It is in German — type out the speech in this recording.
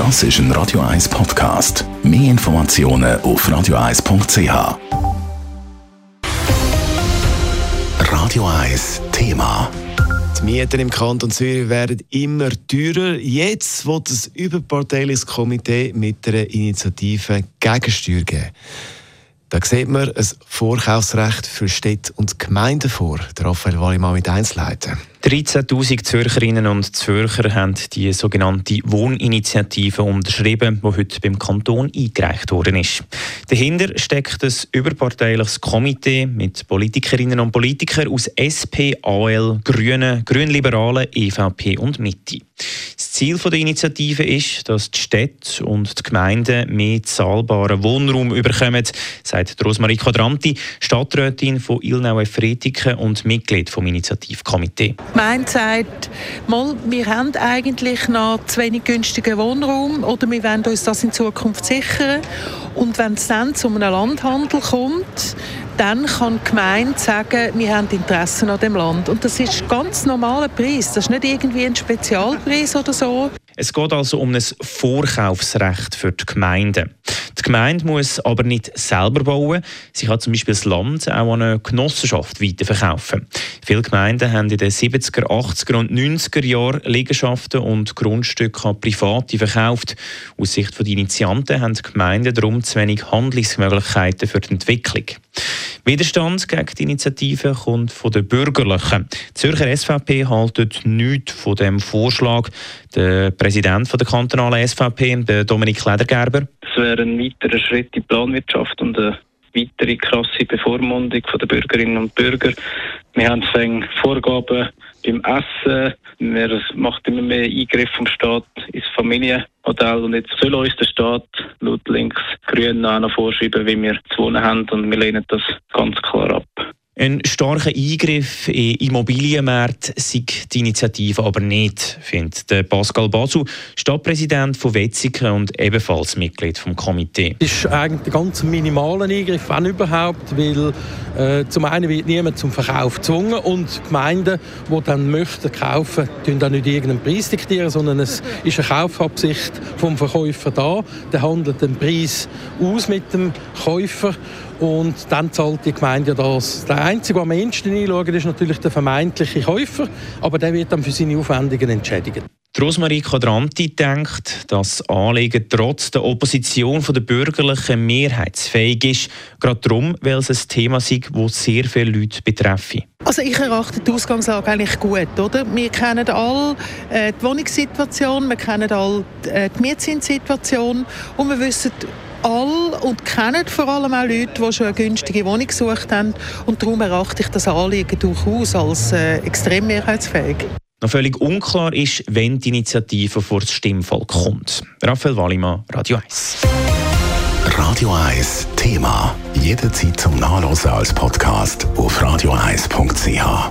Das ist ein Radio 1 Podcast. Mehr Informationen auf radio1.ch. Radio 1 Thema. Die Mieten im Kanton Zürich werden immer teurer. Jetzt wird das überparteiliches Komitee mit einer Initiative Gegensteuer geben. Da sieht man ein Vorkaufsrecht für Städte und Gemeinden vor. Der Raphael Wallimann mit Einzelheiten. 13.000 Zürcherinnen und Zürcher haben die sogenannte Wohninitiative unterschrieben, die heute beim Kanton eingereicht worden ist. Dahinter steckt ein überparteiliches Komitee mit Politikerinnen und Politikern aus SP, AL, Grünen, Grünliberalen, EVP und Mitte. Ziel der Initiative ist, dass die Städte und die Gemeinden mehr zahlbaren Wohnraum bekommen, sagt Rosmarie Quadranti, Stadträtin von Ilnau-Fretiken und Mitglied vom Initiativkomitee. Gemeinde sagt, wir haben eigentlich noch zu wenig günstigen Wohnraum oder wir wollen uns das in Zukunft sichern. Und wenn es dann zu einem Landhandel kommt, dann kann die Gemeinde sagen, wir haben Interesse an dem Land. Und das ist ein ganz normaler Preis. Das ist nicht irgendwie ein Spezialpreis oder so. Es geht also um ein Vorkaufsrecht für die Gemeinden. Die Gemeinde muss aber nicht selber bauen. Sie kann zum Beispiel das Land auch an eine Genossenschaft weiterverkaufen. Viele Gemeinden haben in den 70er, 80er und 90er Jahren Liegenschaften und Grundstücke an Private verkauft. Aus Sicht der Initianten haben die Gemeinden darum zu wenig Handlungsmöglichkeiten für die Entwicklung. Widerstand gegen die Initiative kommt von den Bürgerlichen. Die Zürcher SVP haltet nichts von dem Vorschlag. Der Präsident der kantonalen SVP, Dominik Ledergerber. Wäre ein weiterer Schritt in die Planwirtschaft und eine weitere krasse Bevormundung der Bürgerinnen und Bürger. Wir haben Vorgaben beim Essen. Wir macht immer mehr Eingriff vom Staat ins Familienmodell. Und jetzt soll uns der Staat laut links grün noch vorschreiben, wie wir zu wohnen haben. Und wir lehnen das ganz klar ab. Ein starker Eingriff in Immobilienmärkte sieht die Initiative aber nicht, findet Pascal Basu, Stadtpräsident von Wetzigen und ebenfalls Mitglied vom Komitee. Es ist eigentlich ein ganz minimaler Eingriff, wenn überhaupt, weil äh, zum einen wird niemand zum Verkauf gezwungen und Gemeinden, die dann möchten kaufen, tun dann nicht irgendeinen Preis diktieren, sondern es ist eine Kaufabsicht vom Verkäufer da. Der handelt den Preis aus mit dem Käufer und dann zahlt die Gemeinde das. Der Einzige, der am ehesten einschaut, ist natürlich der vermeintliche Käufer, aber der wird dann für seine Aufwendungen entschädigt. Rosmarie Quadranti denkt, dass Anliegen trotz der Opposition von der bürgerlichen mehrheitsfähig ist, gerade darum, weil es ein Thema ist, das sehr viele Leute betreffe. Also ich erachte die Ausgangslage eigentlich gut, oder? Wir kennen alle äh, die Wohnungssituation, wir kennen alle äh, die Mietzinssituation und wir wissen alle und kennen vor allem auch Leute, die schon eine günstige Wohnung gesucht haben. Und darum erachte ich das Anliegen durchaus als äh, extrem mehrheitsfähig. Noch völlig unklar ist, wenn die Initiative vor das Stimmvolk kommt. Raphael Wallimann, Radio 1. Radio 1 Thema. Jederzeit zum Nachlesen als Podcast auf radio1.ch.